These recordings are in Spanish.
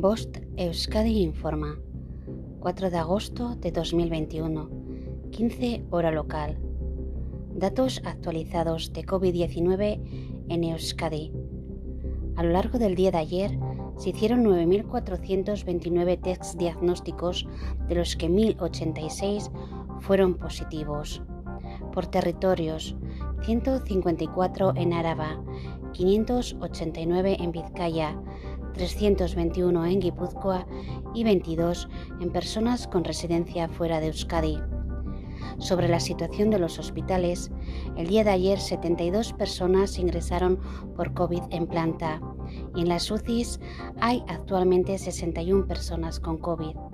Bost Euskadi informa. 4 de agosto de 2021, 15 hora local. Datos actualizados de COVID-19 en Euskadi. A lo largo del día de ayer se hicieron 9.429 tests diagnósticos, de los que 1.086 fueron positivos. Por territorios, 154 en Áraba, 589 en Vizcaya, 321 en Guipúzcoa y 22 en personas con residencia fuera de Euskadi. Sobre la situación de los hospitales, el día de ayer 72 personas ingresaron por COVID en planta y en las UCIs hay actualmente 61 personas con COVID.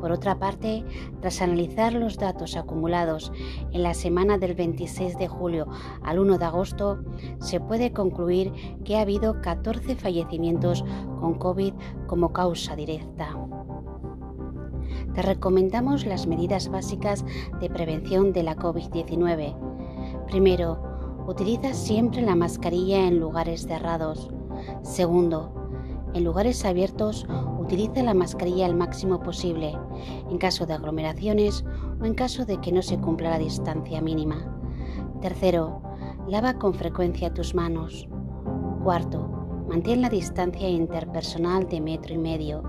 Por otra parte, tras analizar los datos acumulados en la semana del 26 de julio al 1 de agosto, se puede concluir que ha habido 14 fallecimientos con COVID como causa directa. Te recomendamos las medidas básicas de prevención de la COVID-19. Primero, utiliza siempre la mascarilla en lugares cerrados. Segundo, en lugares abiertos, utiliza la mascarilla al máximo posible, en caso de aglomeraciones o en caso de que no se cumpla la distancia mínima. Tercero, lava con frecuencia tus manos. Cuarto, mantén la distancia interpersonal de metro y medio.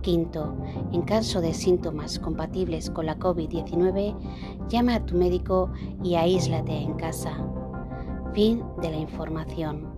Quinto, en caso de síntomas compatibles con la COVID-19, llama a tu médico y aíslate en casa. Fin de la información.